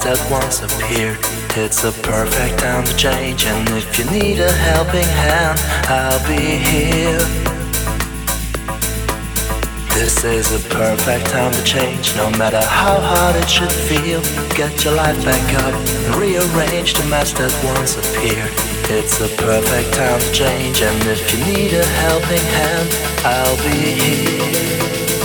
that once appeared. It's a perfect time to change, and if you need a helping hand, I'll be here. This is a perfect time to change, no matter how hard it should feel. Get your life back up and rearrange the mess that once appeared. It's a perfect time to change, and if you need a helping hand, I'll be here.